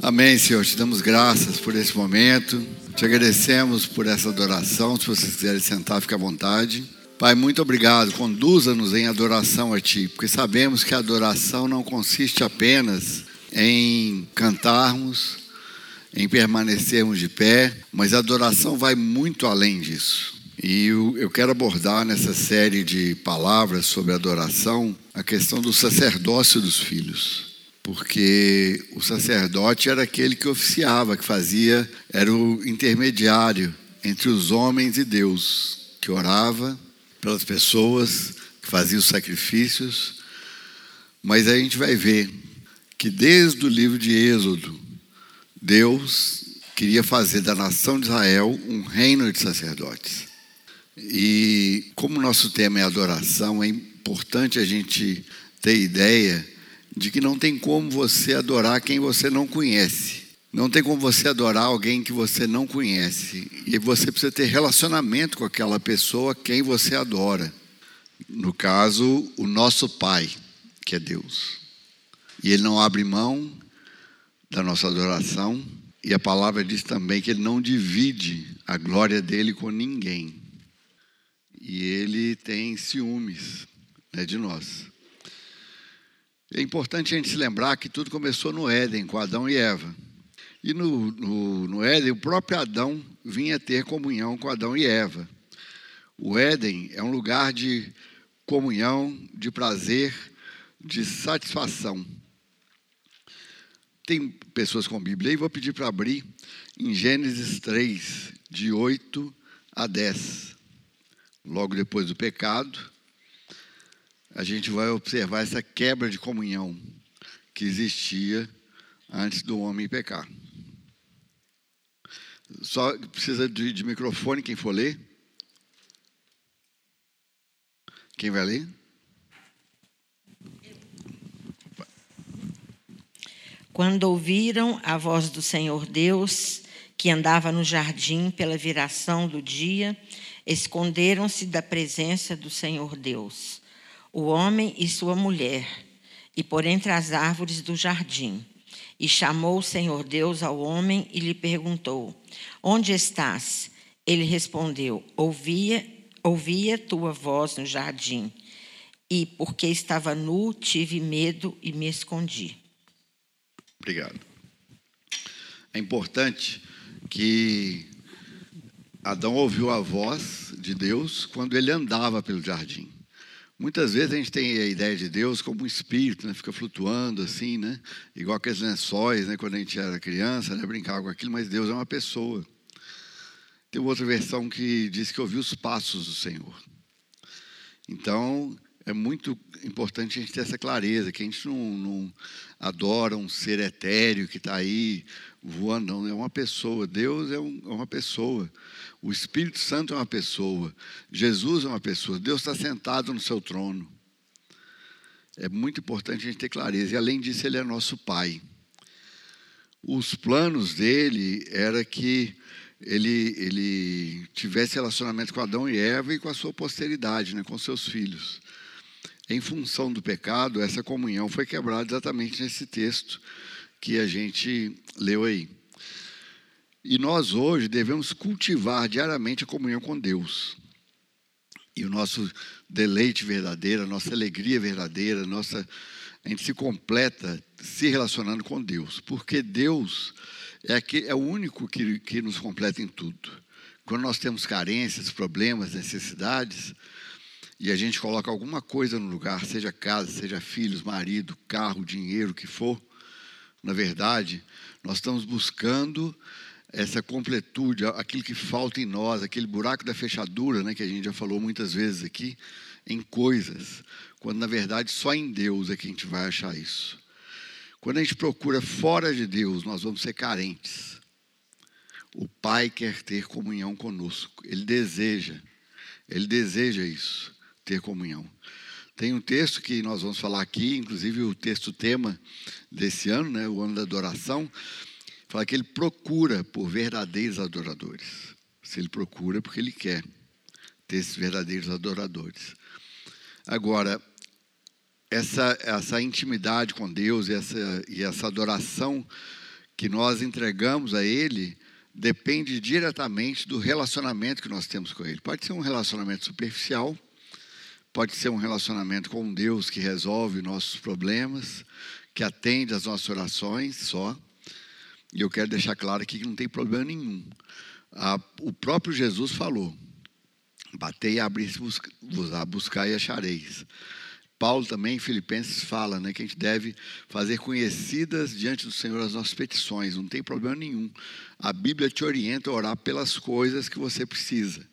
Amém, Senhor. Te damos graças por esse momento. Te agradecemos por essa adoração. Se vocês quiserem sentar, fique à vontade. Pai, muito obrigado. Conduza-nos em adoração a Ti, porque sabemos que a adoração não consiste apenas em cantarmos, em permanecermos de pé, mas a adoração vai muito além disso. E eu quero abordar nessa série de palavras sobre adoração a questão do sacerdócio dos filhos porque o sacerdote era aquele que oficiava, que fazia, era o intermediário entre os homens e Deus, que orava pelas pessoas, que fazia os sacrifícios. Mas a gente vai ver que desde o livro de Êxodo, Deus queria fazer da nação de Israel um reino de sacerdotes. E como nosso tema é adoração, é importante a gente ter ideia de que não tem como você adorar quem você não conhece. Não tem como você adorar alguém que você não conhece. E você precisa ter relacionamento com aquela pessoa quem você adora. No caso, o nosso Pai, que é Deus. E Ele não abre mão da nossa adoração. E a palavra diz também que Ele não divide a glória dele com ninguém. E Ele tem ciúmes né, de nós. É importante a gente se lembrar que tudo começou no Éden, com Adão e Eva. E no, no, no Éden, o próprio Adão vinha ter comunhão com Adão e Eva. O Éden é um lugar de comunhão, de prazer, de satisfação. Tem pessoas com Bíblia aí, vou pedir para abrir em Gênesis 3, de 8 a 10. Logo depois do pecado, a gente vai observar essa quebra de comunhão que existia antes do homem pecar. Só precisa de, de microfone quem for ler. Quem vai ler? Quando ouviram a voz do Senhor Deus, que andava no jardim pela viração do dia, esconderam-se da presença do Senhor Deus o homem e sua mulher, e por entre as árvores do jardim. E chamou o Senhor Deus ao homem e lhe perguntou: Onde estás? Ele respondeu: Ouvia, ouvia tua voz no jardim, e porque estava nu, tive medo e me escondi. Obrigado. É importante que Adão ouviu a voz de Deus quando ele andava pelo jardim. Muitas vezes a gente tem a ideia de Deus como um espírito, né? fica flutuando assim, né? igual aqueles lençóis, né? quando a gente era criança, né? brincava com aquilo, mas Deus é uma pessoa. Tem outra versão que diz que ouviu os passos do Senhor. Então, é muito importante a gente ter essa clareza, que a gente não, não adora um ser etéreo que está aí voando, não, é uma pessoa. Deus é, um, é uma pessoa. O Espírito Santo é uma pessoa. Jesus é uma pessoa. Deus está sentado no seu trono. É muito importante a gente ter clareza. E além disso, Ele é nosso Pai. Os planos dele era que ele, ele tivesse relacionamento com Adão e Eva e com a sua posteridade, né, com seus filhos. Em função do pecado, essa comunhão foi quebrada exatamente nesse texto que a gente leu aí. E nós hoje devemos cultivar diariamente a comunhão com Deus. E o nosso deleite verdadeiro, a nossa alegria verdadeira, a nossa a gente se completa se relacionando com Deus, porque Deus é, é o único que, que nos completa em tudo. Quando nós temos carências, problemas, necessidades, e a gente coloca alguma coisa no lugar, seja casa, seja filhos, marido, carro, dinheiro, o que for, na verdade, nós estamos buscando essa completude, aquilo que falta em nós, aquele buraco da fechadura, né, que a gente já falou muitas vezes aqui, em coisas, quando na verdade só em Deus é que a gente vai achar isso. Quando a gente procura fora de Deus, nós vamos ser carentes. O Pai quer ter comunhão conosco, Ele deseja, Ele deseja isso, ter comunhão. Tem um texto que nós vamos falar aqui, inclusive o texto tema desse ano, né, o ano da adoração, Fala que ele procura por verdadeiros adoradores. Se ele procura, é porque ele quer ter esses verdadeiros adoradores. Agora, essa, essa intimidade com Deus e essa, e essa adoração que nós entregamos a Ele depende diretamente do relacionamento que nós temos com Ele. Pode ser um relacionamento superficial, pode ser um relacionamento com Deus que resolve nossos problemas, que atende às nossas orações só. E eu quero deixar claro aqui que não tem problema nenhum. o próprio Jesus falou: Batei e abri vos buscar e achareis. Paulo também em Filipenses fala né, que a gente deve fazer conhecidas diante do Senhor as nossas petições, não tem problema nenhum. A Bíblia te orienta a orar pelas coisas que você precisa.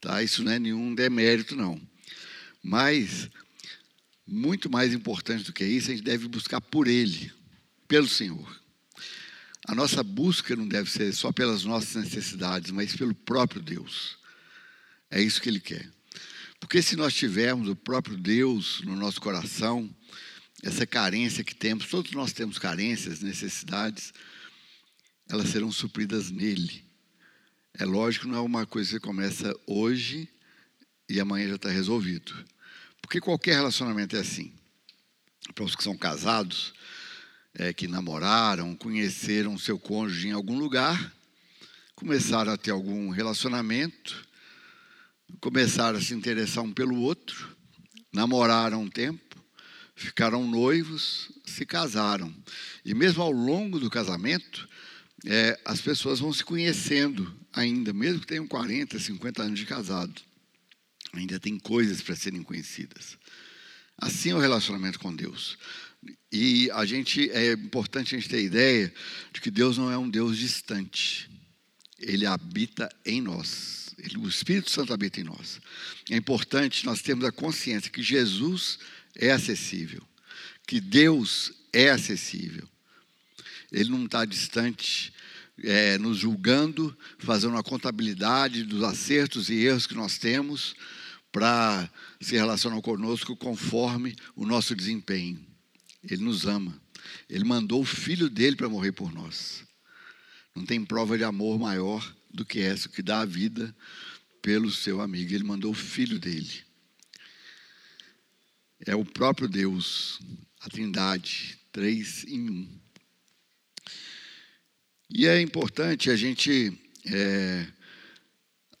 Tá? Isso não é nenhum demérito, não. Mas, muito mais importante do que isso, a gente deve buscar por Ele, pelo Senhor. A nossa busca não deve ser só pelas nossas necessidades, mas pelo próprio Deus. É isso que Ele quer. Porque se nós tivermos o próprio Deus no nosso coração, essa carência que temos, todos nós temos carências, necessidades, elas serão supridas nele. É lógico, não é uma coisa que começa hoje e amanhã já está resolvido. Porque qualquer relacionamento é assim. Para os que são casados, é, que namoraram, conheceram seu cônjuge em algum lugar, começaram a ter algum relacionamento, começaram a se interessar um pelo outro, namoraram um tempo, ficaram noivos, se casaram. E mesmo ao longo do casamento, é, as pessoas vão se conhecendo ainda, mesmo que tenham 40, 50 anos de casado. Ainda tem coisas para serem conhecidas. Assim é o relacionamento com Deus. E a gente é importante a gente ter a ideia de que Deus não é um Deus distante. Ele habita em nós o Espírito Santo habita em nós. É importante nós termos a consciência que Jesus é acessível, que Deus é acessível. Ele não está distante, é, nos julgando, fazendo uma contabilidade dos acertos e erros que nós temos para se relacionar conosco conforme o nosso desempenho. Ele nos ama. Ele mandou o filho dele para morrer por nós. Não tem prova de amor maior do que essa, que dá a vida pelo seu amigo. Ele mandou o filho dele. É o próprio Deus, a Trindade, três em um. E é importante a gente é,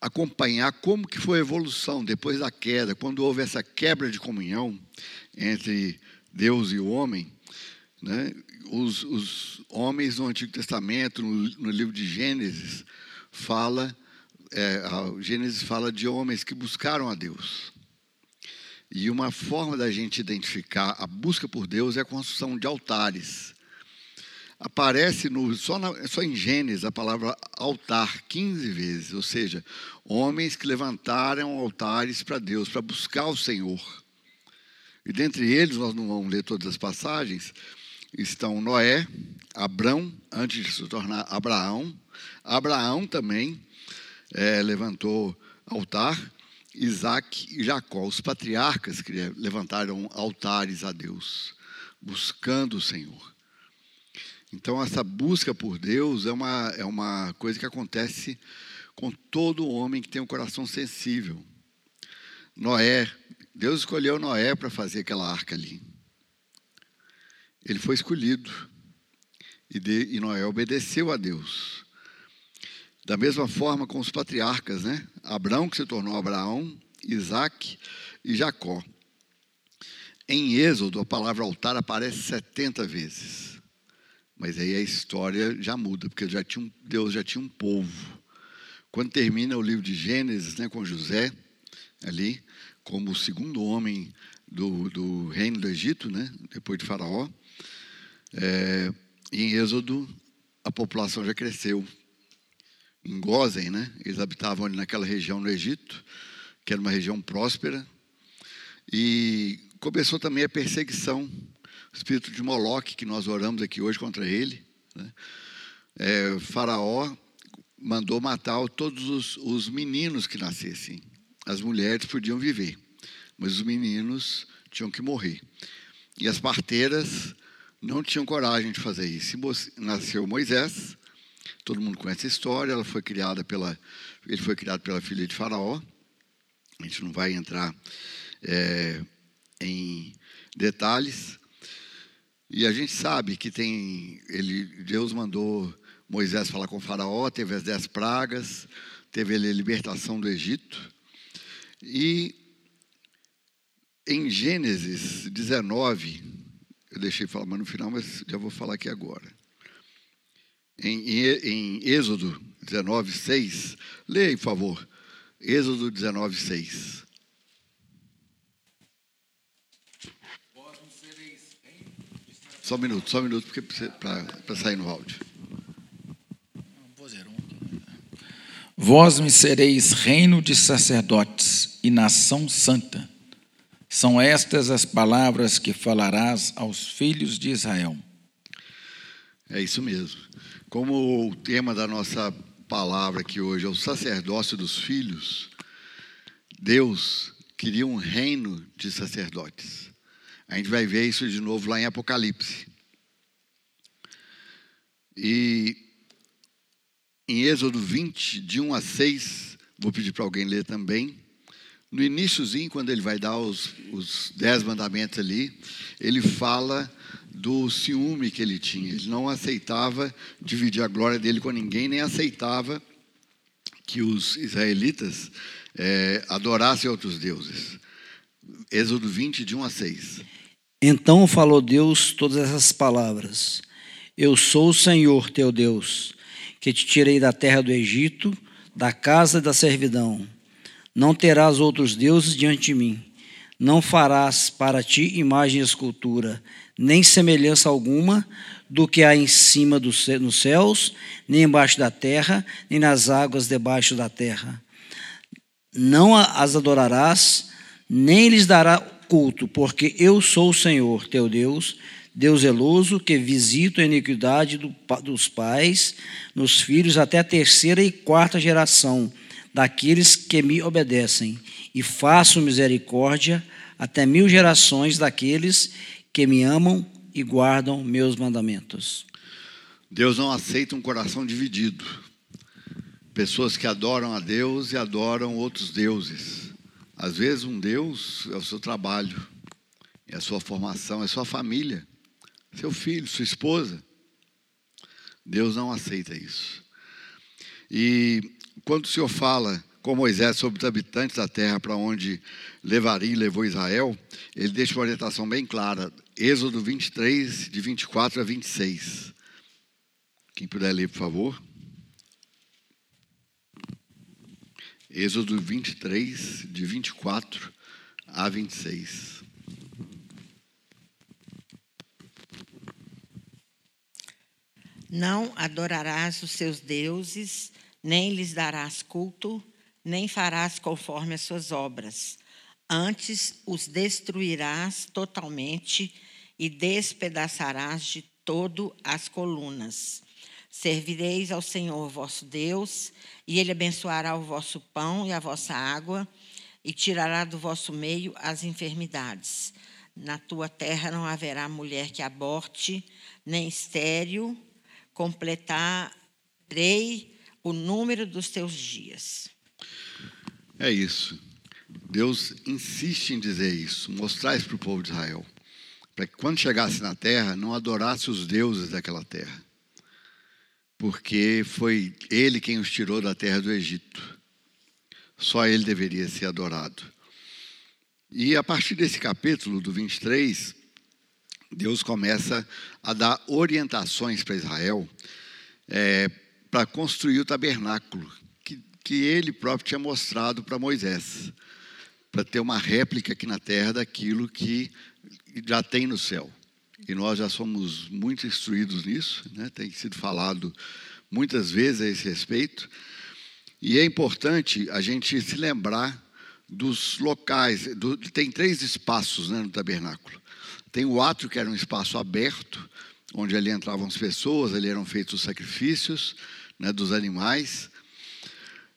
acompanhar como que foi a evolução depois da queda, quando houve essa quebra de comunhão entre Deus e o homem. Né? Os, os homens no Antigo Testamento, no, no livro de Gênesis, fala, é, Gênesis fala de homens que buscaram a Deus. E uma forma da gente identificar a busca por Deus é a construção de altares. Aparece no, só, na, só em Gênesis a palavra altar 15 vezes, ou seja, homens que levantaram altares para Deus, para buscar o Senhor. E dentre eles, nós não vamos ler todas as passagens, estão Noé, Abrão, antes de se tornar Abraão, Abraão também é, levantou altar, Isaac e Jacó, os patriarcas que levantaram altares a Deus, buscando o Senhor. Então, essa busca por Deus é uma, é uma coisa que acontece com todo homem que tem um coração sensível. Noé, Deus escolheu Noé para fazer aquela arca ali. Ele foi escolhido. E, de, e Noé obedeceu a Deus. Da mesma forma com os patriarcas, né? Abraão, que se tornou Abraão, Isaac e Jacó. Em Êxodo, a palavra altar aparece 70 vezes. Mas aí a história já muda, porque já tinha Deus já tinha um povo. Quando termina o livro de Gênesis, né, com José, ali, como o segundo homem do, do reino do Egito, né, depois de Faraó, é, em Êxodo, a população já cresceu em Gozen, né? Eles habitavam ali naquela região no Egito, que era uma região próspera. E começou também a perseguição, o espírito de Moloque, que nós oramos aqui hoje contra ele. Né? É, faraó mandou matar todos os, os meninos que nascessem. As mulheres podiam viver, mas os meninos tinham que morrer. E as parteiras não tinham coragem de fazer isso. Nasceu Moisés, Todo mundo conhece a história. Ela foi criada pela, ele foi criado pela filha de Faraó. A gente não vai entrar é, em detalhes. E a gente sabe que tem, ele, Deus mandou Moisés falar com Faraó, teve as dez pragas, teve a libertação do Egito. E em Gênesis 19, eu deixei falar mais no final, mas já vou falar aqui agora. Em, em, em Êxodo 19, 6, leia, por favor. Êxodo 19, 6. Só um minuto, só um minuto, porque para sair no áudio. Vós me sereis reino de sacerdotes e nação santa. São estas as palavras que falarás aos filhos de Israel. É isso mesmo. Como o tema da nossa palavra aqui hoje é o sacerdócio dos filhos, Deus queria um reino de sacerdotes. A gente vai ver isso de novo lá em Apocalipse. E em Êxodo 20, de 1 a 6, vou pedir para alguém ler também. No iníciozinho, quando ele vai dar os, os dez mandamentos ali, ele fala do ciúme que ele tinha. Ele não aceitava dividir a glória dele com ninguém, nem aceitava que os israelitas é, adorassem outros deuses. Êxodo 20, de 1 a 6. Então falou Deus todas essas palavras: Eu sou o Senhor teu Deus, que te tirei da terra do Egito, da casa da servidão. Não terás outros deuses diante de mim. Não farás para ti imagem de escultura, nem semelhança alguma do que há em cima dos nos céus, nem embaixo da terra, nem nas águas debaixo da terra. Não as adorarás, nem lhes dará culto, porque eu sou o Senhor, teu Deus, Deus zeloso, que visita a iniquidade do, dos pais nos filhos até a terceira e quarta geração daqueles que me obedecem, e faço misericórdia até mil gerações daqueles que me amam e guardam meus mandamentos. Deus não aceita um coração dividido. Pessoas que adoram a Deus e adoram outros deuses. Às vezes, um Deus é o seu trabalho, é a sua formação, é a sua família, seu filho, sua esposa. Deus não aceita isso. E quando o Senhor fala com Moisés sobre os habitantes da terra para onde levaria e levou Israel, ele deixa uma orientação bem clara. Êxodo 23, de 24 a 26. Quem puder ler, por favor. Êxodo 23, de 24 a 26. Não adorarás os seus deuses, nem lhes darás culto, nem farás conforme as suas obras. Antes os destruirás totalmente e despedaçarás de todo as colunas. Servireis ao Senhor vosso Deus, e ele abençoará o vosso pão e a vossa água, e tirará do vosso meio as enfermidades. Na tua terra não haverá mulher que aborte, nem estéril, completarei o número dos teus dias. É isso. Deus insiste em dizer isso, mostrar isso para o povo de Israel. Para que quando chegasse na terra, não adorasse os deuses daquela terra. Porque foi ele quem os tirou da terra do Egito. Só ele deveria ser adorado. E a partir desse capítulo, do 23, Deus começa a dar orientações para Israel é, para construir o tabernáculo, que, que ele próprio tinha mostrado para Moisés, para ter uma réplica aqui na terra daquilo que já tem no céu. E nós já somos muito instruídos nisso, né? tem sido falado muitas vezes a esse respeito. E é importante a gente se lembrar dos locais. Do, tem três espaços né, no tabernáculo. Tem o átrio, que era um espaço aberto, onde ali entravam as pessoas, ali eram feitos os sacrifícios né, dos animais.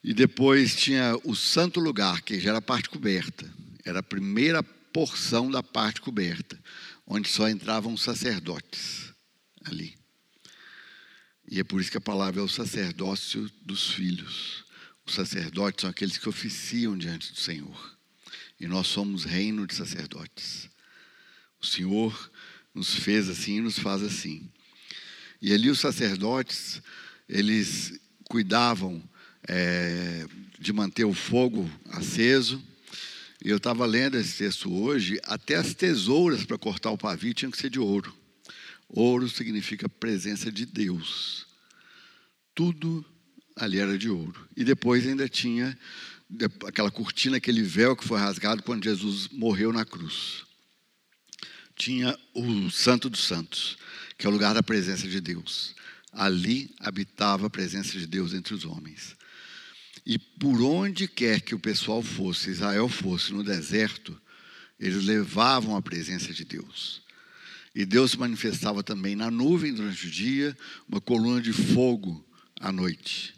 E depois tinha o santo lugar, que já era a parte coberta. Era a primeira porção da parte coberta, onde só entravam os sacerdotes ali. E é por isso que a palavra é o sacerdócio dos filhos. Os sacerdotes são aqueles que oficiam diante do Senhor. E nós somos reino de sacerdotes. O Senhor nos fez assim e nos faz assim. E ali os sacerdotes, eles cuidavam é, de manter o fogo aceso. E eu estava lendo esse texto hoje, até as tesouras para cortar o pavio tinham que ser de ouro. Ouro significa presença de Deus. Tudo ali era de ouro. E depois ainda tinha aquela cortina, aquele véu que foi rasgado quando Jesus morreu na cruz. Tinha o Santo dos Santos, que é o lugar da presença de Deus. Ali habitava a presença de Deus entre os homens. E por onde quer que o pessoal fosse, Israel fosse no deserto, eles levavam a presença de Deus. E Deus se manifestava também na nuvem durante o dia, uma coluna de fogo à noite.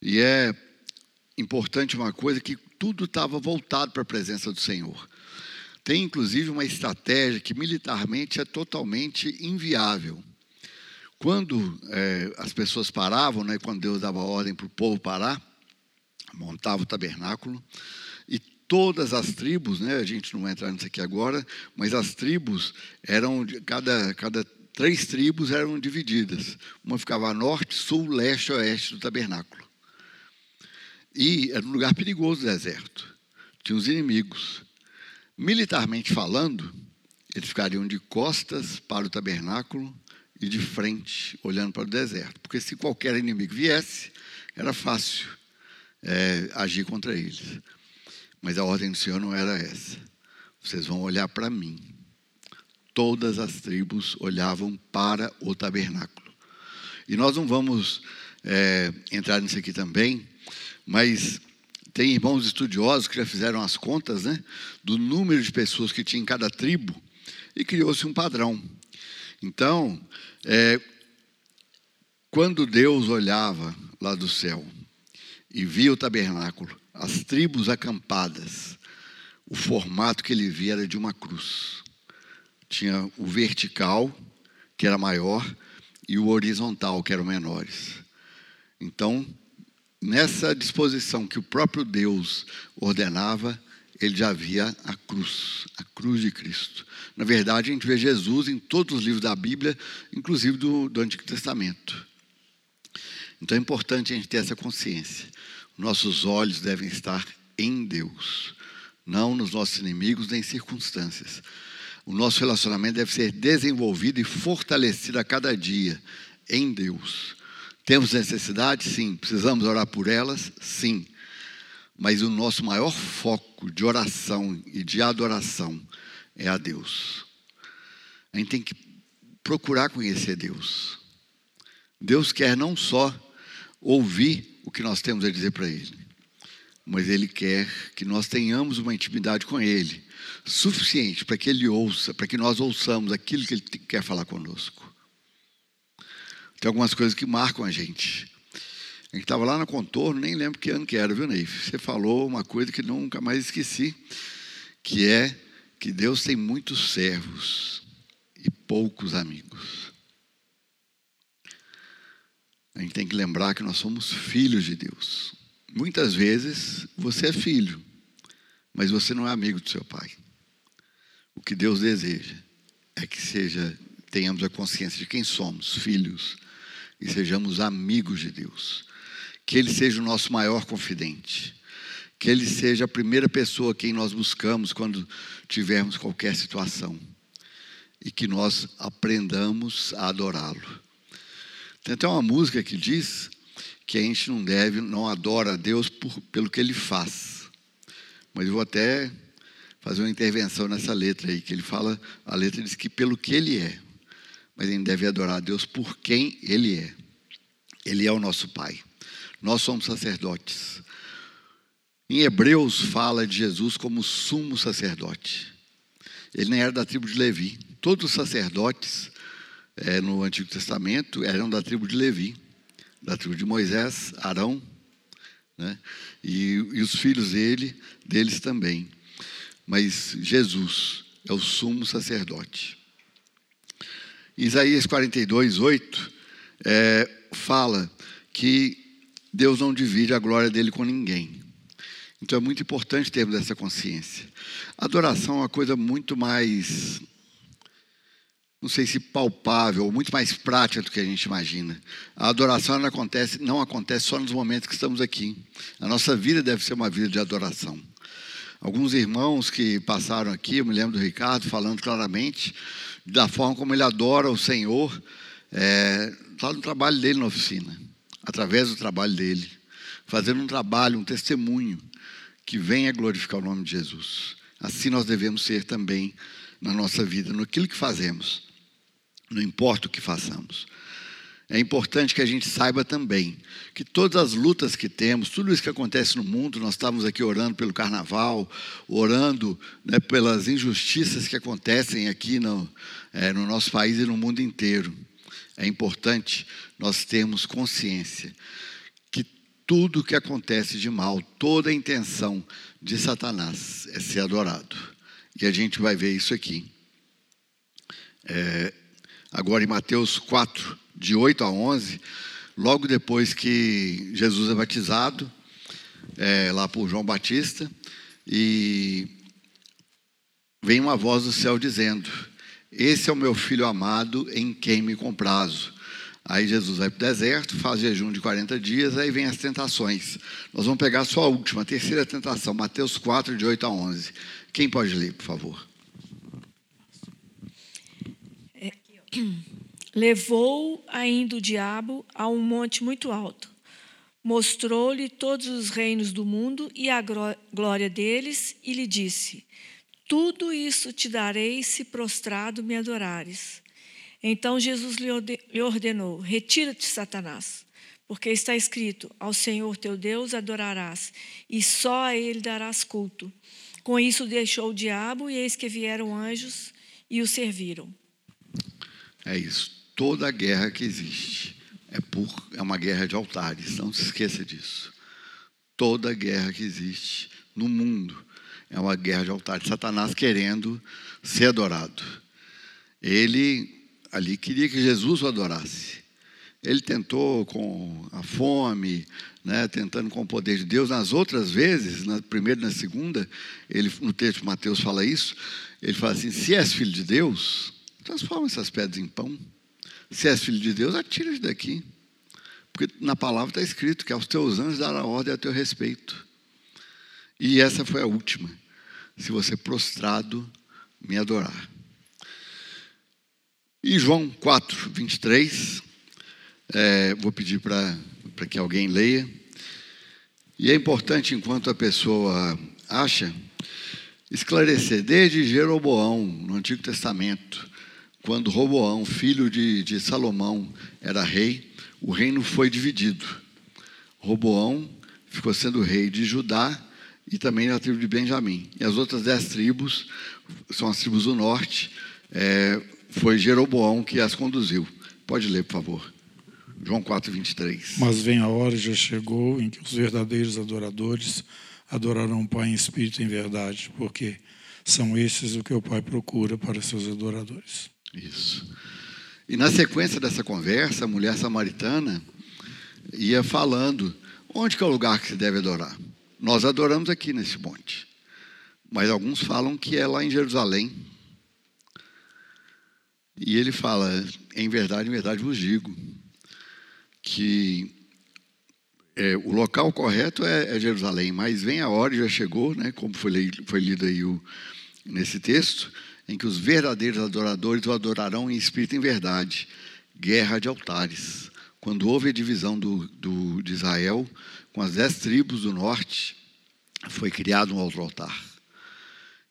E é importante uma coisa que tudo estava voltado para a presença do Senhor. Tem inclusive uma estratégia que militarmente é totalmente inviável. Quando é, as pessoas paravam, né, quando Deus dava ordem para o povo parar, montava o tabernáculo, e todas as tribos, né, a gente não vai entrar nisso aqui agora, mas as tribos eram, cada, cada três tribos eram divididas. Uma ficava norte, sul, leste oeste do tabernáculo. E era um lugar perigoso o deserto. Tinha os inimigos. Militarmente falando, eles ficariam de costas para o tabernáculo e de frente, olhando para o deserto. Porque se qualquer inimigo viesse, era fácil é, agir contra eles. Mas a ordem do Senhor não era essa. Vocês vão olhar para mim. Todas as tribos olhavam para o tabernáculo. E nós não vamos é, entrar nisso aqui também, mas tem irmãos estudiosos que já fizeram as contas né, do número de pessoas que tinha em cada tribo e criou-se um padrão. Então, é, quando Deus olhava lá do céu e via o tabernáculo, as tribos acampadas, o formato que ele via era de uma cruz. Tinha o vertical, que era maior, e o horizontal, que eram menores. Então, nessa disposição que o próprio Deus ordenava, ele já via a cruz, a cruz de Cristo. Na verdade, a gente vê Jesus em todos os livros da Bíblia, inclusive do, do Antigo Testamento. Então é importante a gente ter essa consciência. Nossos olhos devem estar em Deus, não nos nossos inimigos nem circunstâncias. O nosso relacionamento deve ser desenvolvido e fortalecido a cada dia em Deus. Temos necessidade? Sim. Precisamos orar por elas? Sim. Mas o nosso maior foco de oração e de adoração é a Deus. A gente tem que procurar conhecer Deus. Deus quer não só ouvir o que nós temos a dizer para Ele, mas Ele quer que nós tenhamos uma intimidade com Ele, suficiente para que Ele ouça, para que nós ouçamos aquilo que Ele quer falar conosco. Tem algumas coisas que marcam a gente. A gente estava lá no contorno, nem lembro que ano que era, viu, Neif? Você falou uma coisa que nunca mais esqueci, que é que Deus tem muitos servos e poucos amigos. A gente tem que lembrar que nós somos filhos de Deus. Muitas vezes você é filho, mas você não é amigo do seu pai. O que Deus deseja é que seja tenhamos a consciência de quem somos, filhos, e sejamos amigos de Deus. Que Ele seja o nosso maior confidente, que Ele seja a primeira pessoa quem nós buscamos quando tivermos qualquer situação. E que nós aprendamos a adorá-lo. Tem até uma música que diz que a gente não deve, não adora a Deus por, pelo que Ele faz, mas eu vou até fazer uma intervenção nessa letra aí, que ele fala, a letra diz que pelo que Ele é, mas a gente deve adorar a Deus por quem Ele é. Ele é o nosso Pai. Nós somos sacerdotes. Em Hebreus fala de Jesus como sumo sacerdote. Ele nem era da tribo de Levi. Todos os sacerdotes é, no Antigo Testamento eram da tribo de Levi, da tribo de Moisés, Arão, né? e, e os filhos dele, deles também. Mas Jesus é o sumo sacerdote. Isaías 42, 8 é, fala que Deus não divide a glória dele com ninguém. Então é muito importante termos essa consciência. Adoração é uma coisa muito mais não sei se palpável, muito mais prática do que a gente imagina. A adoração não acontece, não acontece só nos momentos que estamos aqui. A nossa vida deve ser uma vida de adoração. Alguns irmãos que passaram aqui, eu me lembro do Ricardo falando claramente da forma como ele adora o Senhor, é, lá no trabalho dele na oficina, através do trabalho dele, fazendo um trabalho, um testemunho que venha glorificar o nome de Jesus. Assim nós devemos ser também na nossa vida, naquilo que fazemos, não importa o que façamos. É importante que a gente saiba também que todas as lutas que temos, tudo isso que acontece no mundo, nós estávamos aqui orando pelo carnaval, orando né, pelas injustiças que acontecem aqui no, é, no nosso país e no mundo inteiro. É importante nós termos consciência que tudo que acontece de mal, toda a intenção de Satanás é ser adorado. E a gente vai ver isso aqui. É, agora em Mateus 4, de 8 a 11, logo depois que Jesus é batizado, é, lá por João Batista, e vem uma voz do céu dizendo: Esse é o meu filho amado em quem me comprazo. Aí Jesus vai para o deserto, faz jejum de 40 dias, aí vem as tentações. Nós vamos pegar só a última, a terceira tentação, Mateus 4, de 8 a 11. Quem pode ler, por favor? É, Levou ainda o diabo a um monte muito alto. Mostrou-lhe todos os reinos do mundo e a glória deles, e lhe disse: Tudo isso te darei se prostrado me adorares. Então Jesus lhe ordenou: Retira-te, Satanás, porque está escrito: Ao Senhor teu Deus adorarás, e só a ele darás culto. Com isso deixou o diabo, e eis que vieram anjos e o serviram. É isso toda guerra que existe é, por, é uma guerra de altares, não se esqueça disso. Toda guerra que existe no mundo é uma guerra de altares. Satanás querendo ser adorado. Ele ali queria que Jesus o adorasse. Ele tentou com a fome, né, tentando com o poder de Deus. Nas outras vezes, na primeira e na segunda, ele, no texto de Mateus fala isso. Ele fala assim: se és filho de Deus, transforma essas pedras em pão. Se és filho de Deus, atira-te daqui. Porque na palavra está escrito que aos teus anjos dará ordem a teu respeito. E essa foi a última. Se você prostrado me adorar. E João 4, 23. É, vou pedir para que alguém leia. E é importante, enquanto a pessoa acha, esclarecer desde Jeroboão, no Antigo Testamento, quando Roboão, filho de, de Salomão, era rei, o reino foi dividido. Roboão ficou sendo rei de Judá e também na tribo de Benjamim. E as outras dez tribos, são as tribos do norte, é, foi Jeroboão que as conduziu. Pode ler, por favor. João 4, 23. Mas vem a hora, já chegou, em que os verdadeiros adoradores adorarão o Pai em espírito e em verdade, porque são esses o que o Pai procura para seus adoradores. Isso. E na sequência dessa conversa, a mulher samaritana ia falando: onde é o lugar que se deve adorar? Nós adoramos aqui nesse monte. Mas alguns falam que é lá em Jerusalém. E ele fala: em verdade, em verdade vos digo, que é, o local correto é, é, Jerusalém, mas vem a hora, já chegou, né, como foi, foi lido aí o, nesse texto, em que os verdadeiros adoradores o adorarão em espírito e em verdade. Guerra de altares. Quando houve a divisão do, do, de Israel, com as dez tribos do norte, foi criado um outro altar.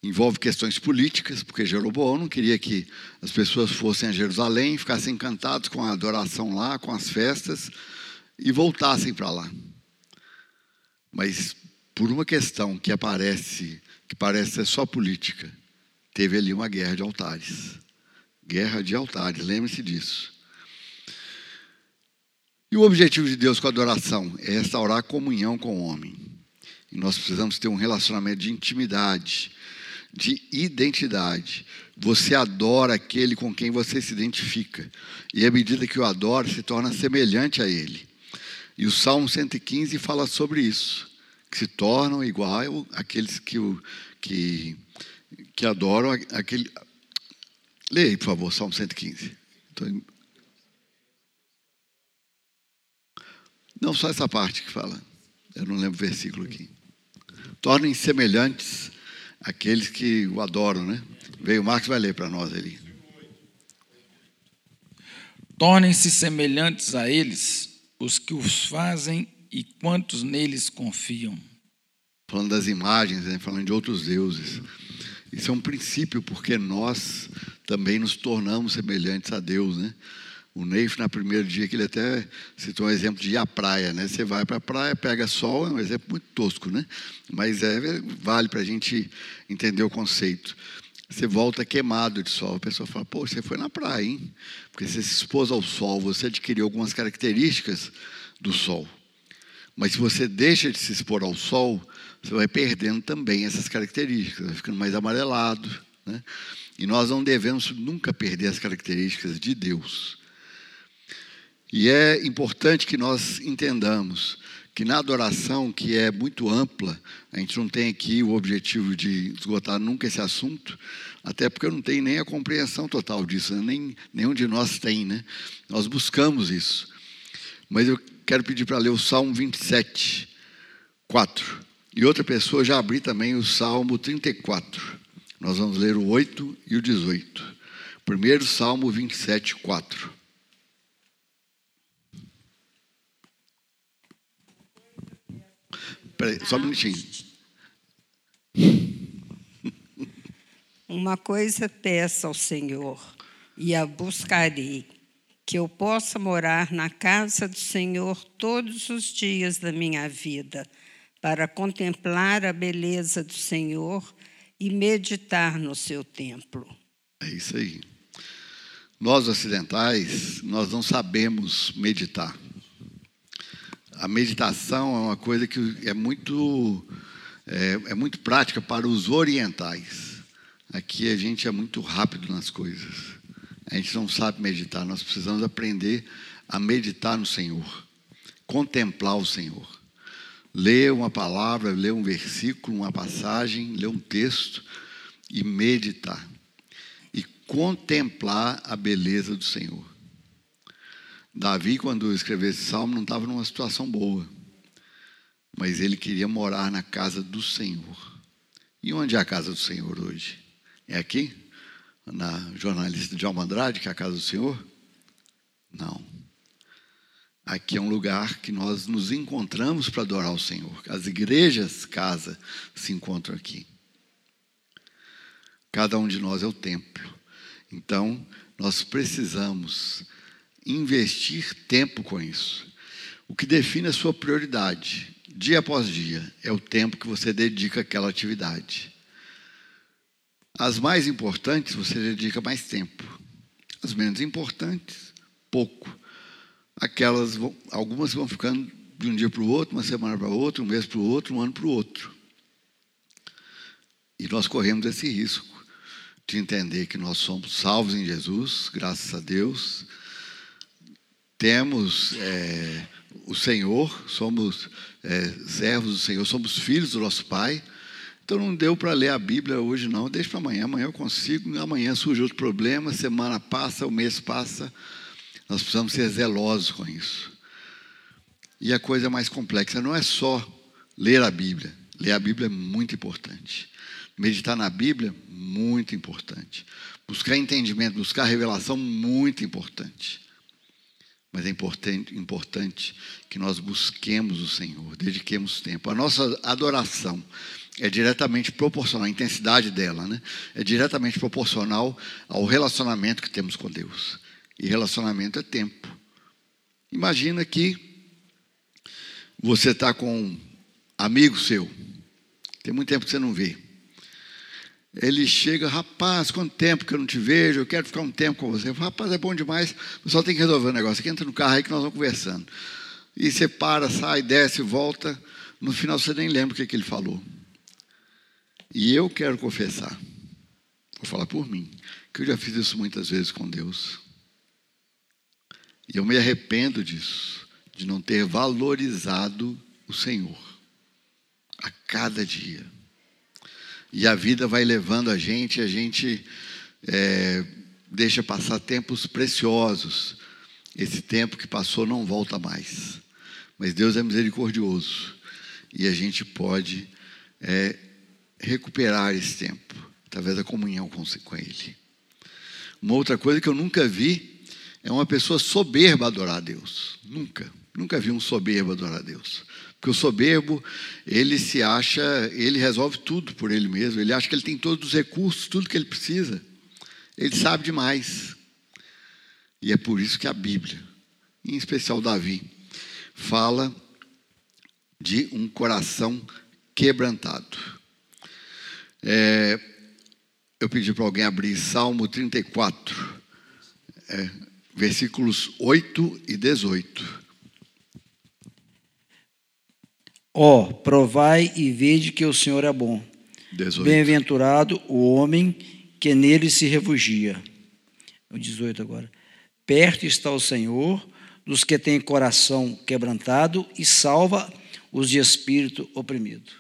Envolve questões políticas, porque Jeroboão não queria que as pessoas fossem a Jerusalém, ficassem encantados com a adoração lá, com as festas, e voltassem para lá. Mas por uma questão que aparece, que parece ser só política, teve ali uma guerra de altares. Guerra de altares, lembre-se disso. E o objetivo de Deus com a adoração é restaurar a comunhão com o homem. E nós precisamos ter um relacionamento de intimidade, de identidade. Você adora aquele com quem você se identifica. E à medida que o adora, se torna semelhante a ele. E o Salmo 115 fala sobre isso, que se tornam igual àqueles que, o, que que adoram aquele, Leia aí, por favor, Salmo 115. Tô em- Não, só essa parte que fala. Eu não lembro o versículo aqui. Tornem semelhantes àqueles que o adoram, né? Veio o Marcos vai ler para nós ali. Tornem-se semelhantes a eles os que os fazem e quantos neles confiam. falando das imagens, né? falando de outros deuses. Isso é um princípio, porque nós também nos tornamos semelhantes a Deus, né? O Neif, na primeiro dia, que ele até citou um exemplo de ir à praia, né? Você vai para a praia, pega sol, é um exemplo muito tosco, né? Mas é, vale para a gente entender o conceito. Você volta queimado de sol, a pessoa fala, pô, você foi na praia, hein? Porque você se expôs ao sol, você adquiriu algumas características do sol. Mas se você deixa de se expor ao sol, você vai perdendo também essas características, vai ficando mais amarelado. Né? E nós não devemos nunca perder as características de Deus. E é importante que nós entendamos que na adoração, que é muito ampla, a gente não tem aqui o objetivo de esgotar nunca esse assunto, até porque eu não tenho nem a compreensão total disso, né? nem nenhum de nós tem, né? Nós buscamos isso. Mas eu quero pedir para ler o Salmo 27, 4. E outra pessoa já abri também o Salmo 34. Nós vamos ler o 8 e o 18. Primeiro Salmo 27, 4. Peraí, só um minutinho. Uma coisa peço ao Senhor, e a buscarei, que eu possa morar na casa do Senhor todos os dias da minha vida, para contemplar a beleza do Senhor e meditar no seu templo. É isso aí. Nós ocidentais, nós não sabemos meditar. A meditação é uma coisa que é muito é, é muito prática para os orientais. Aqui a gente é muito rápido nas coisas. A gente não sabe meditar. Nós precisamos aprender a meditar no Senhor, contemplar o Senhor, ler uma palavra, ler um versículo, uma passagem, ler um texto e meditar e contemplar a beleza do Senhor. Davi, quando escreveu esse salmo, não estava numa situação boa, mas ele queria morar na casa do Senhor. E onde é a casa do Senhor hoje? É aqui? Na jornalista de Andrade, que é a casa do Senhor? Não. Aqui é um lugar que nós nos encontramos para adorar o Senhor. As igrejas, casa, se encontram aqui. Cada um de nós é o templo. Então, nós precisamos investir tempo com isso. O que define a sua prioridade, dia após dia, é o tempo que você dedica àquela atividade. As mais importantes, você dedica mais tempo. As menos importantes, pouco. Aquelas, vão, algumas vão ficando de um dia para o outro, uma semana para outra, um mês para o outro, um ano para o outro. E nós corremos esse risco de entender que nós somos salvos em Jesus, graças a Deus. Temos é, o Senhor, somos é, servos do Senhor, somos filhos do nosso Pai. Então não deu para ler a Bíblia hoje, não. Deixa para amanhã. Amanhã eu consigo. Amanhã surge outro problema. Semana passa, o mês passa. Nós precisamos ser zelosos com isso. E a coisa mais complexa não é só ler a Bíblia. Ler a Bíblia é muito importante. Meditar na Bíblia, muito importante. Buscar entendimento, buscar revelação, muito importante. Mas é importante, importante que nós busquemos o Senhor, dediquemos tempo. A nossa adoração é diretamente proporcional, a intensidade dela, né? É diretamente proporcional ao relacionamento que temos com Deus. E relacionamento é tempo. Imagina que você está com um amigo seu, tem muito tempo que você não vê. Ele chega, rapaz, quanto tempo que eu não te vejo, eu quero ficar um tempo com você. Rapaz, é bom demais, só tem que resolver o um negócio. Aqui entra no carro aí que nós vamos conversando. E você para, sai, desce, volta. No final você nem lembra o que, que ele falou. E eu quero confessar, vou falar por mim, que eu já fiz isso muitas vezes com Deus. E eu me arrependo disso, de não ter valorizado o Senhor a cada dia. E a vida vai levando a gente, a gente é, deixa passar tempos preciosos. Esse tempo que passou não volta mais. Mas Deus é misericordioso e a gente pode é, recuperar esse tempo através da comunhão com, com Ele. Uma outra coisa que eu nunca vi é uma pessoa soberba adorar a Deus. Nunca. Nunca vi um soberbo adorar a Deus. Porque o soberbo, ele se acha, ele resolve tudo por ele mesmo. Ele acha que ele tem todos os recursos, tudo que ele precisa. Ele sabe demais. E é por isso que a Bíblia, em especial Davi, fala de um coração quebrantado. É, eu pedi para alguém abrir Salmo 34, é, versículos 8 e 18. Ó, oh, provai e vede que o Senhor é bom. Bem-aventurado o homem que nele se refugia. O 18 agora. Perto está o Senhor dos que têm coração quebrantado e salva os de espírito oprimido.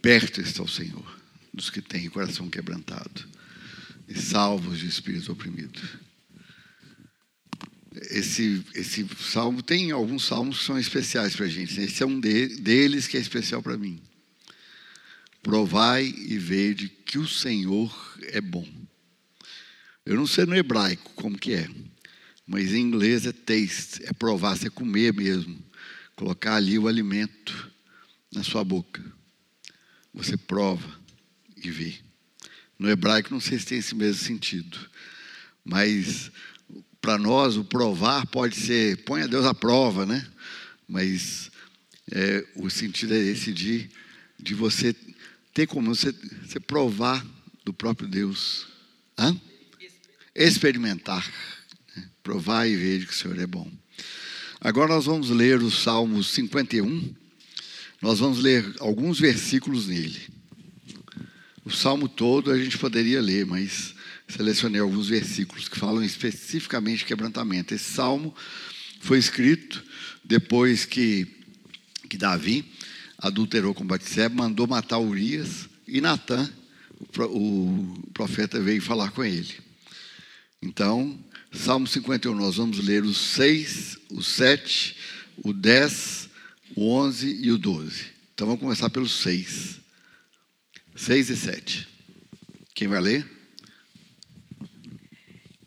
Perto está o Senhor dos que têm coração quebrantado e salva os de espírito oprimido. Esse, esse salmo tem alguns salmos que são especiais para a gente. Esse é um de, deles que é especial para mim. Provai e vede que o Senhor é bom. Eu não sei no hebraico como que é, mas em inglês é taste, é provar, é comer mesmo, colocar ali o alimento na sua boca. Você prova e vê. No hebraico não sei se tem esse mesmo sentido, mas para nós o provar pode ser põe a Deus à prova, né? Mas é, o sentido é esse de, de você ter como você, você provar do próprio Deus. Hã? Experimentar. Né? Provar e ver que o Senhor é bom. Agora nós vamos ler o Salmo 51. Nós vamos ler alguns versículos nele. O salmo todo a gente poderia ler, mas selecionei alguns versículos que falam especificamente de quebrantamento.Esse salmo foi escrito depois que, que Davi adulterou com Batseba, mandou matar Urias e Natã, o profeta, veio falar com ele. Então, Salmo 51, nós vamos ler os 6, o 7, o 10, o 11 e o 12. Então vamos começar pelos 6. 6 e 7. Quem vai ler?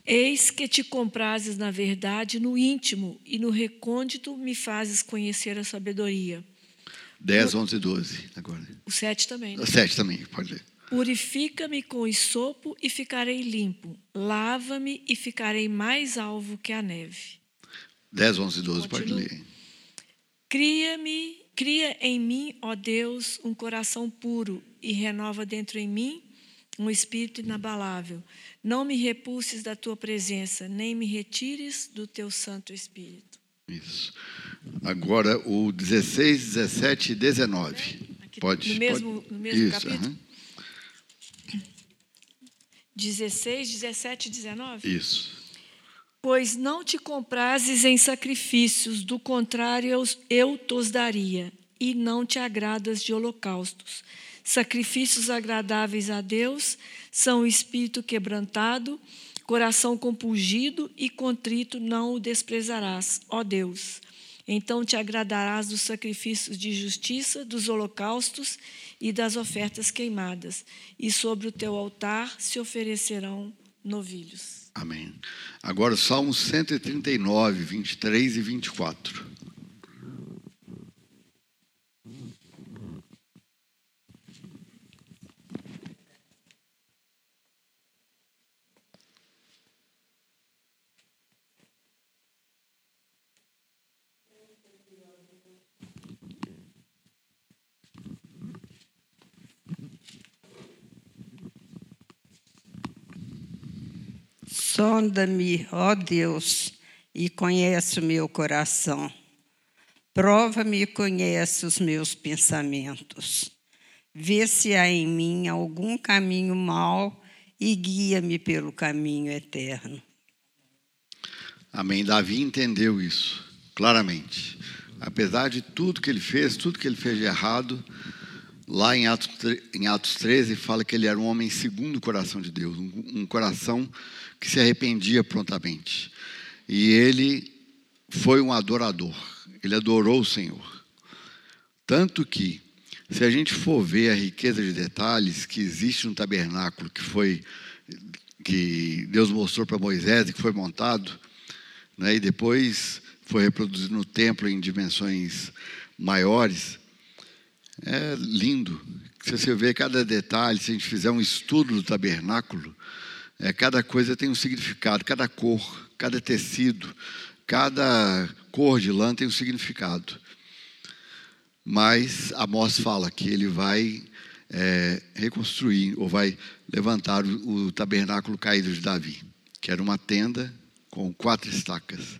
Eis que te comprases na verdade no íntimo e no recôndito me fazes conhecer a sabedoria. 10, 11 e 12 agora. O 7 também. Né? O 7 também, pode ler. Purifica-me com esopo e ficarei limpo. Lava-me e ficarei mais alvo que a neve. 10, 11 e 12, pode ler. Cria-me, cria em mim, ó Deus, um coração puro e renova dentro em mim um espírito inabalável. Não me repulses da tua presença, nem me retires do teu Santo Espírito. Isso. Agora o 16, 17 e 19. Aqui, pode. No mesmo, pode. No mesmo Isso, capítulo? Uhum. 16, 17 e 19? Isso. Pois não te comprases em sacrifícios, do contrário eu, eu tos daria, e não te agradas de holocaustos. Sacrifícios agradáveis a Deus são o espírito quebrantado, coração compungido e contrito não o desprezarás, ó Deus. Então te agradarás dos sacrifícios de justiça, dos holocaustos e das ofertas queimadas, e sobre o teu altar se oferecerão novilhos. Amém. Agora, Salmo 139, 23 e 24. Sonda-me, ó Deus, e conhece o meu coração. Prova-me e conhece os meus pensamentos. Vê se há em mim algum caminho mau e guia-me pelo caminho eterno. Amém. Davi entendeu isso claramente. Apesar de tudo que ele fez, tudo que ele fez de errado, Lá em Atos, em Atos 13 fala que ele era um homem segundo o coração de Deus, um, um coração que se arrependia prontamente. E ele foi um adorador, ele adorou o Senhor. Tanto que, se a gente for ver a riqueza de detalhes que existe no tabernáculo que foi que Deus mostrou para Moisés e que foi montado, né, e depois foi reproduzido no templo em dimensões maiores, é lindo. Se você vê cada detalhe, se a gente fizer um estudo do tabernáculo, é, cada coisa tem um significado, cada cor, cada tecido, cada cor de lã tem um significado. Mas Amós fala que ele vai é, reconstruir, ou vai levantar o, o tabernáculo caído de Davi, que era uma tenda com quatro estacas.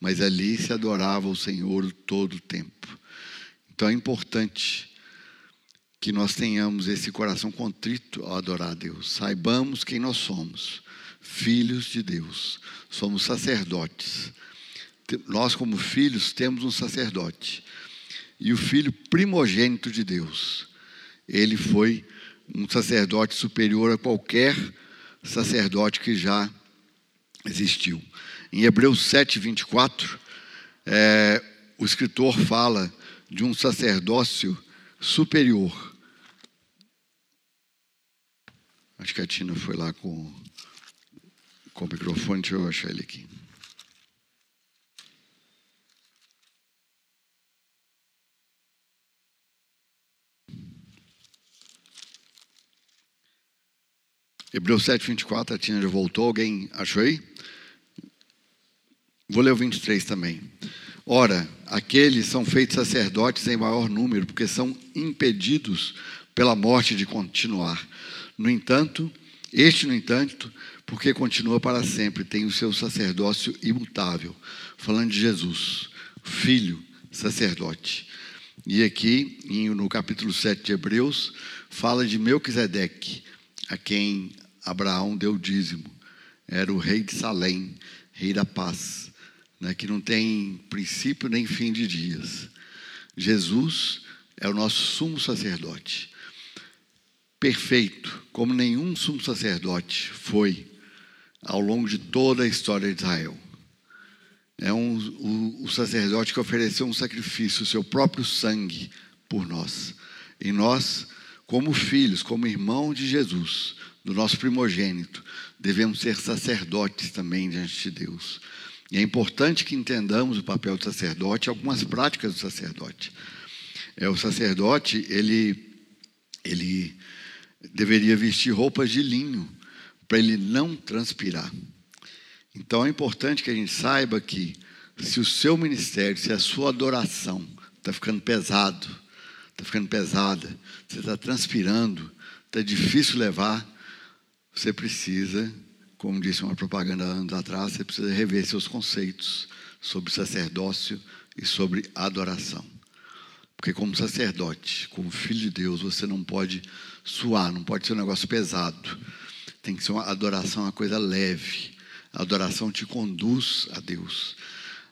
Mas ali se adorava o Senhor todo o tempo. Então é importante que nós tenhamos esse coração contrito ao adorar a Deus. Saibamos quem nós somos, filhos de Deus, somos sacerdotes. Te- Nós, como filhos, temos um sacerdote. E o filho primogênito de Deus, ele foi um sacerdote superior a qualquer sacerdote que já existiu. Em Hebreus 7, 24, é, o escritor fala de um sacerdócio superior. Acho que a Tina foi lá com, com o microfone, deixa eu achar ele aqui. Hebreus 7, 24, a Tina já voltou, alguém achou aí? Vou ler o 23 também. Ora, aqueles são feitos sacerdotes em maior número, porque são impedidos pela morte de continuar. No entanto, este, no entanto, porque continua para sempre, tem o seu sacerdócio imutável. Falando de Jesus, filho, sacerdote. E aqui, no capítulo 7 de Hebreus, fala de Melquisedeque, a quem Abraão deu dízimo. Era o rei de Salém, rei da paz, né, que não tem princípio nem fim de dias. Jesus é o nosso sumo sacerdote. Perfeito, como nenhum sumo sacerdote foi ao longo de toda a história de Israel. É um, o, o sacerdote que ofereceu um sacrifício, o seu próprio sangue por nós. E nós, como filhos, como irmão de Jesus, do nosso primogênito, devemos ser sacerdotes também diante de Deus. E é importante que entendamos o papel do sacerdote algumas práticas do sacerdote. É, o sacerdote, ele, ele deveria vestir roupas de linho para ele não transpirar. Então é importante que a gente saiba que se o seu ministério, se a sua adoração está ficando pesado, está ficando pesada, você está transpirando, está difícil levar, você precisa, como disse uma propaganda anos atrás, você precisa rever seus conceitos sobre sacerdócio e sobre adoração. Porque como sacerdote, como filho de Deus, você não pode suar, não pode ser um negócio pesado. Tem que ser uma adoração, uma coisa leve. A adoração te conduz a Deus,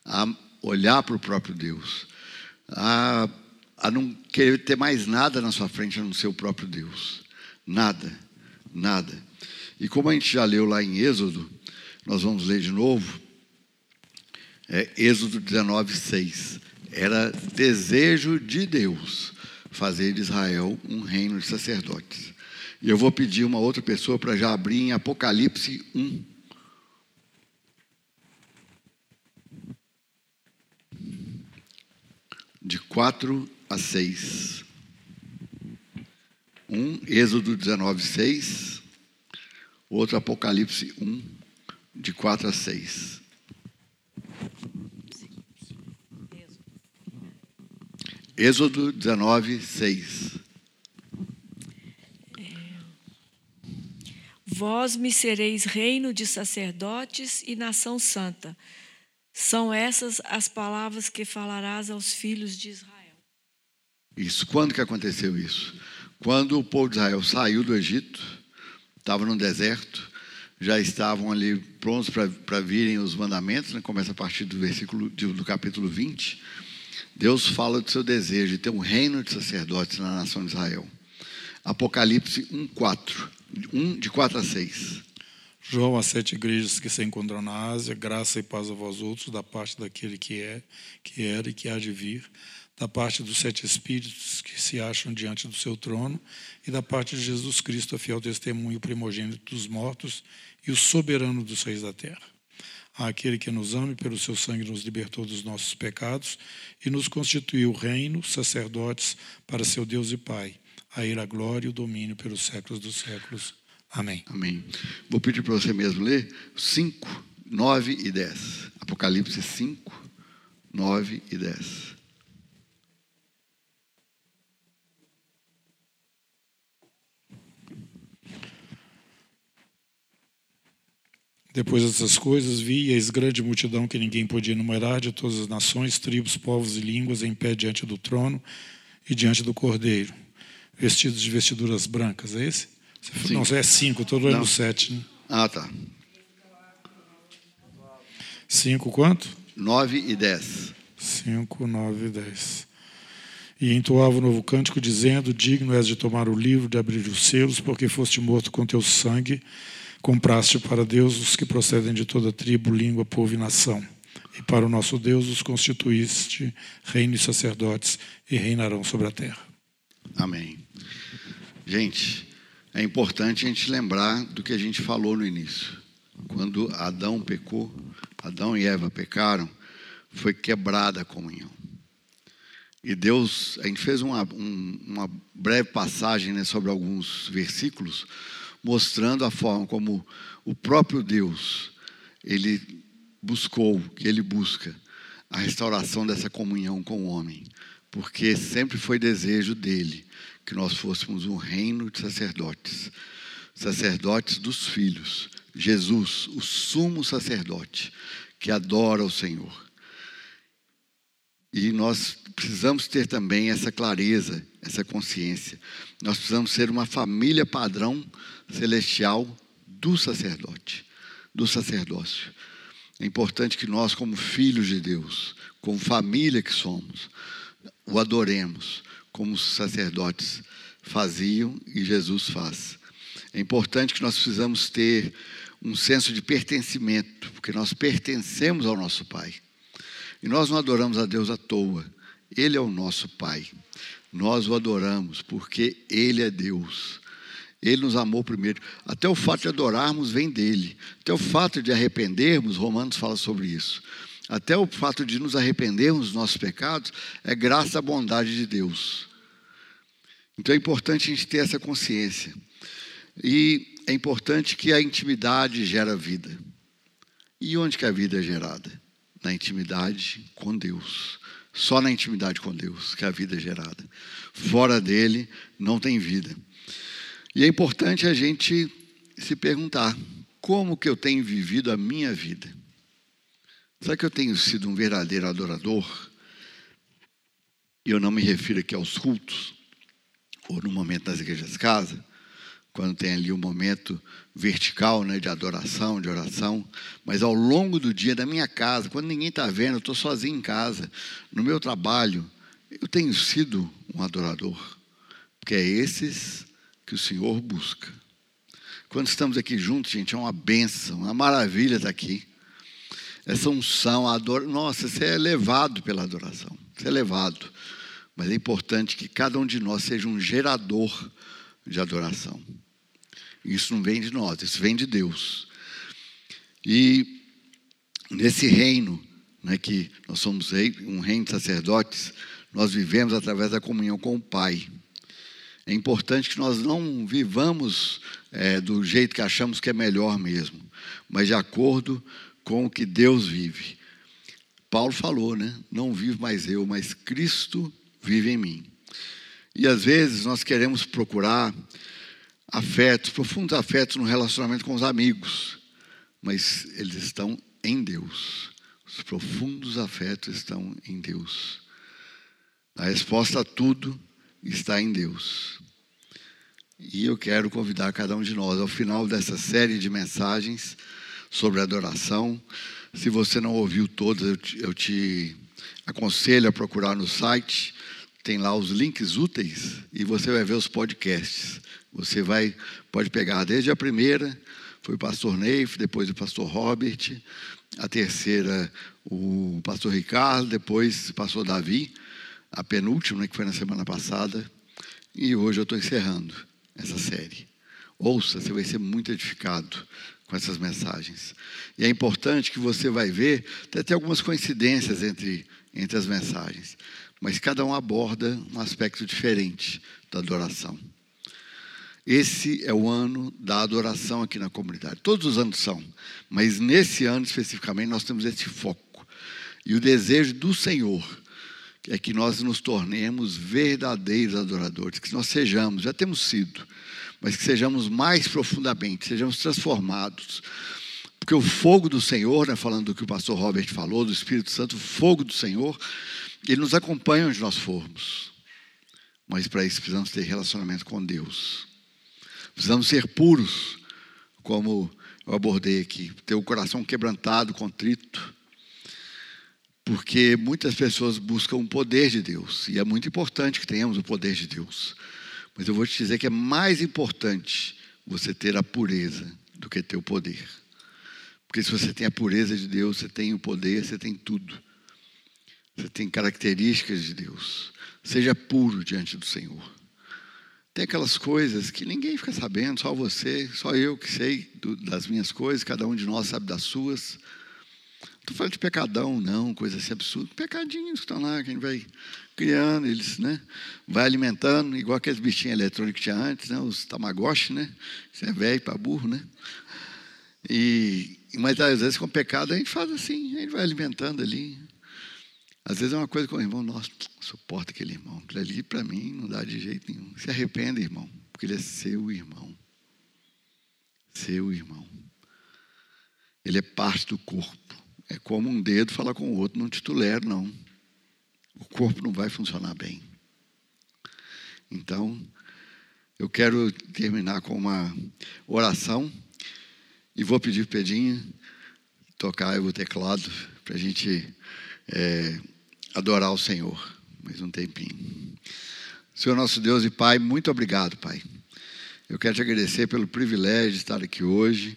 a olhar para o próprio Deus, a, a não querer ter mais nada na sua frente a não ser o próprio Deus. Nada, nada. E como a gente já leu lá em Êxodo, nós vamos ler de novo, é Êxodo 19, 6. Era desejo de Deus fazer de Israel um reino de sacerdotes. E eu vou pedir uma outra pessoa para já abrir em Apocalipse 1. De 4 a 6. 1, Êxodo 19, 6. Outro Apocalipse 1, de 4 a 6. Êxodo 19, 6. Vós me sereis reino de sacerdotes e nação santa. São essas as palavras que falarás aos filhos de Israel. Isso. Quando que aconteceu isso? Quando o povo de Israel saiu do Egito, estava no deserto, já estavam ali prontos para virem os mandamentos, né? começa a partir do versículo do capítulo 20. Deus fala do seu desejo de ter um reino de sacerdotes na nação de Israel. Apocalipse 1, 4. 1 de 4 a 6. João, às sete igrejas que se encontram na Ásia, graça e paz a vós outros, da parte daquele que é, que era e que há de vir, da parte dos sete espíritos que se acham diante do seu trono, e da parte de Jesus Cristo, a fiel testemunho, primogênito dos mortos e o soberano dos reis da terra. Àquele que nos ama e pelo seu sangue nos libertou dos nossos pecados e nos constituiu reino, sacerdotes para seu Deus e Pai. A ele a glória e o domínio pelos séculos dos séculos. Amém. Amém. Vou pedir para você mesmo ler 5, 9 e 10. Apocalipse 5, 9 e 10. Depois dessas coisas, vi eis grande multidão que ninguém podia enumerar, de todas as nações, tribos, povos e línguas, em pé diante do trono e diante do cordeiro, vestidos de vestiduras brancas. É esse? Sim. Não, é cinco, estou lendo Não. sete. Né? Ah, tá. Cinco quanto? 9 e 10. 5, 9 e 10. E entoava o novo cântico, dizendo: Digno és de tomar o livro, de abrir os selos, porque foste morto com teu sangue, compraste para Deus os que procedem de toda tribo, língua, povo e nação. E para o nosso Deus os constituíste reino e sacerdotes, e reinarão sobre a terra. Amém. Gente, é importante a gente lembrar do que a gente falou no início. Quando Adão pecou, Adão e Eva pecaram, foi quebrada a comunhão. E Deus, a gente fez uma, um- uma breve passagem né, sobre alguns versículos, mostrando a forma como o próprio Deus, ele buscou, que ele busca, a restauração dessa comunhão com o homem. Porque sempre foi desejo dele que nós fôssemos um reino de sacerdotes, sacerdotes dos filhos. Jesus, o sumo sacerdote, que adora o Senhor. E nós precisamos ter também essa clareza, essa consciência. Nós precisamos ser uma família padrão celestial do sacerdote, do sacerdócio. É importante que nós, como filhos de Deus, como família que somos, o adoremos, como os sacerdotes faziam e Jesus faz. É importante que nós precisamos ter um senso de pertencimento, porque nós pertencemos ao nosso Pai. E nós não adoramos a Deus à toa. Ele é o nosso Pai. Nós o adoramos porque Ele é Deus. Ele nos amou primeiro. Até o fato de adorarmos vem dele. Até o fato de arrependermos, Romanos fala sobre isso. Até o fato de nos arrependermos dos nossos pecados é graça à bondade de Deus. Então é importante a gente ter essa consciência. E é importante que a intimidade gera vida. E onde que a vida é gerada? Na intimidade com Deus. Só na intimidade com Deus que a vida é gerada. Fora dele não tem vida. E é importante a gente se perguntar: como que eu tenho vivido a minha vida? Será que eu tenho sido um verdadeiro adorador? E eu não me refiro aqui aos cultos, ou no momento das igrejas casa, quando tem ali um momento vertical né, de adoração, de oração, mas ao longo do dia da minha casa, quando ninguém está vendo, eu estou sozinho em casa, no meu trabalho, eu tenho sido um adorador, porque é esses que o Senhor busca. Quando estamos aqui juntos, gente, é uma benção, uma maravilha estar aqui. Essa unção, a ador... nossa, você é levado pela adoração, você é levado. Mas é importante que cada um de nós seja um gerador de adoração. Isso não vem de nós, isso vem de Deus. E nesse reino, né, que nós somos rei- um reino de sacerdotes, nós vivemos através da comunhão com o Pai. É importante que nós não vivamos é, do jeito que achamos que é melhor mesmo, mas de acordo com o que Deus vive. Paulo falou, né? Não vivo mais eu, mas Cristo vive em mim. E às vezes nós queremos procurar afetos, profundos afetos no relacionamento com os amigos, mas eles estão em Deus. Os profundos afetos estão em Deus. A resposta a tudo está em Deus. E eu quero convidar cada um de nós, ao final dessa série de mensagens sobre adoração, se você não ouviu todas, eu te, eu te aconselho a procurar no site, tem lá os links úteis e você vai ver os podcasts. Você vai pode pegar desde a primeira, foi o pastor Neif, depois o pastor Robert, a terceira o pastor Ricardo, depois o pastor Davi, a penúltima, né, que foi na semana passada, e hoje eu estou encerrando essa série. Ouça, você vai ser muito edificado com essas mensagens. E é importante que você vai ver, até tem algumas coincidências entre, entre as mensagens, mas cada um aborda um aspecto diferente da adoração. Esse é o ano da adoração aqui na comunidade. Todos os anos são, mas nesse ano especificamente nós temos esse foco. E o desejo do Senhor é que nós nos tornemos verdadeiros adoradores, que nós sejamos, já temos sido, mas que sejamos mais profundamente, sejamos transformados. Porque o fogo do Senhor, né, falando do que o pastor Robert falou, do Espírito Santo, o fogo do Senhor, ele nos acompanha onde nós formos. Mas para isso precisamos ter relacionamento com Deus. Precisamos ser puros, como eu abordei aqui, ter o coração quebrantado, contrito. Porque muitas pessoas buscam o poder de Deus, e é muito importante que tenhamos o poder de Deus. Mas eu vou te dizer que é mais importante você ter a pureza do que ter o poder. Porque se você tem a pureza de Deus, você tem o poder, você tem tudo. Você tem características de Deus. Seja puro diante do Senhor. Tem aquelas coisas que ninguém fica sabendo, só você, só eu que sei do, das minhas coisas, cada um de nós sabe das suas. Estou falando de pecadão, não, coisa assim absurda. Pecadinhos que estão lá, que a gente vai criando, eles, né? Vai alimentando, igual aqueles bichinhos eletrônicos que tinha antes, né? Os tamagotchi, né? Isso é velho para burro, né? E, mas às vezes com pecado a gente faz assim, a gente vai alimentando ali. Às vezes é uma coisa que o irmão, nossa, suporta aquele irmão. Aquilo ali para mim não dá de jeito nenhum. Se arrependa, irmão, porque ele é seu irmão. Seu irmão. Ele é parte do corpo. É como um dedo falar com o outro, não titular, não. O corpo não vai funcionar bem. Então, eu quero terminar com uma oração e vou pedir para Pedinha tocar o teclado para a gente é, adorar o Senhor. Mais um tempinho. Senhor nosso Deus e Pai, muito obrigado, Pai. Eu quero te agradecer pelo privilégio de estar aqui hoje,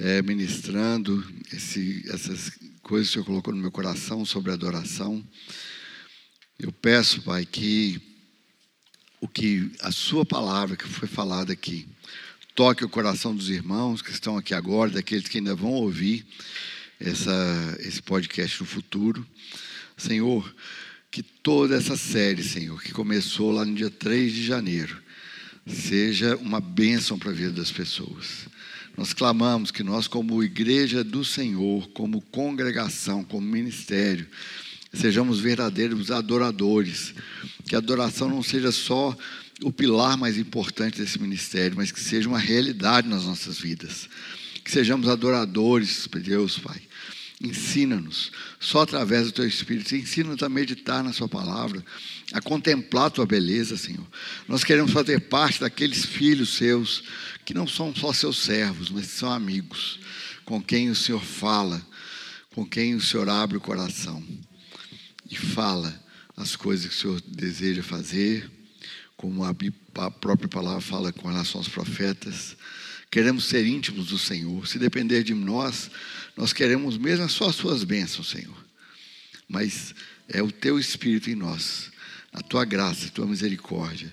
é, ministrando esse, essas coisas que o Senhor colocou no meu coração sobre adoração. Eu peço, Pai, que o que a Sua palavra que foi falada aqui toque o coração dos irmãos que estão aqui agora, daqueles que ainda vão ouvir essa, esse podcast no futuro. Senhor, que toda essa série, Senhor, que começou lá no dia 3 de janeiro, seja uma bênção para a vida das pessoas. Nós clamamos que nós, como igreja do Senhor, como congregação, como ministério, sejamos verdadeiros adoradores. Que a adoração não seja só o pilar mais importante desse ministério, mas que seja uma realidade nas nossas vidas. Que sejamos adoradores, Deus, Pai. Ensina-nos, só através do Teu Espírito, ensina-nos a meditar na Sua palavra, a contemplar a Tua beleza, Senhor. Nós queremos fazer parte daqueles filhos Seus, que não são só Seus servos, mas são amigos, com quem o Senhor fala, com quem o Senhor abre o coração e fala as coisas que o Senhor deseja fazer, como a própria palavra fala com relação aos profetas. Queremos ser íntimos do Senhor. Se depender de nós, nós queremos mesmo só as suas bênçãos, Senhor. Mas é o teu Espírito em nós, a tua graça, a tua misericórdia,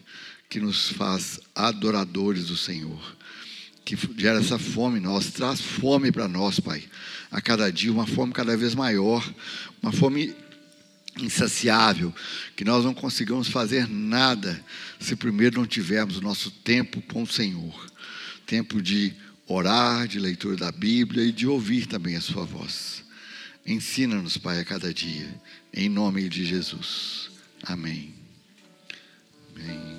que nos faz adoradores do Senhor. Que gera essa fome em nós, traz fome para nós, Pai, a cada dia, uma fome cada vez maior, uma fome insaciável, que nós não consigamos fazer nada se primeiro não tivermos o nosso tempo com o Senhor tempo de orar, de leitura da Bíblia e de ouvir também a Sua voz. Ensina-nos, Pai, a cada dia, em nome de Jesus. Amém. Amém.